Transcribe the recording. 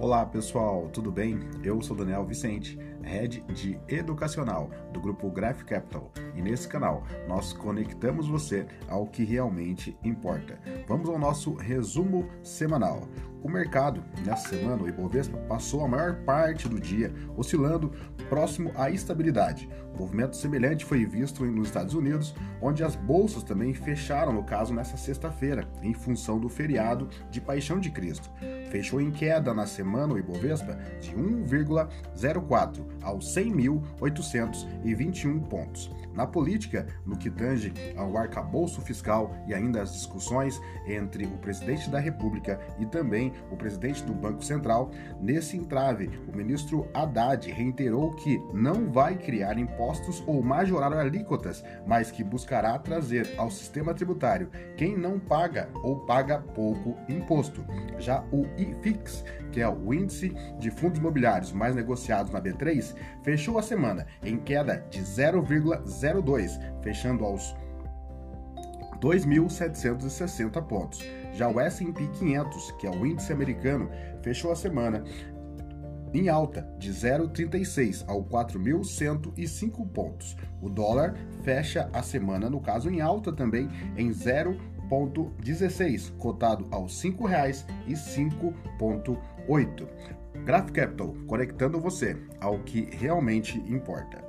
Olá pessoal, tudo bem? Eu sou Daniel Vicente, Head de Educacional do grupo Graph Capital e nesse canal nós conectamos você ao que realmente importa. Vamos ao nosso resumo semanal. O mercado, nessa semana, o Ibovespa passou a maior parte do dia oscilando próximo à estabilidade. O movimento semelhante foi visto nos Estados Unidos, onde as bolsas também fecharam, no caso, nessa sexta-feira, em função do feriado de Paixão de Cristo. Fechou em queda na semana o Ibovespa de 1,04 aos 100.821 pontos. Na política, no que tange ao arcabouço fiscal e ainda as discussões entre o presidente da República e também o presidente do Banco Central, nesse entrave, o ministro Haddad reiterou que não vai criar impostos ou majorar alíquotas, mas que buscará trazer ao sistema tributário quem não paga ou paga pouco imposto. Já o IFIX, que é o índice de fundos imobiliários mais negociados na B3, fechou a semana em queda de 0,0 0,2, fechando aos 2.760 pontos. Já o S&P 500, que é o índice americano, fechou a semana em alta de 0,36 ao 4.105 pontos. O dólar fecha a semana, no caso, em alta também em 0,16, cotado aos R$ 5,05,8. Graph Capital, conectando você ao que realmente importa.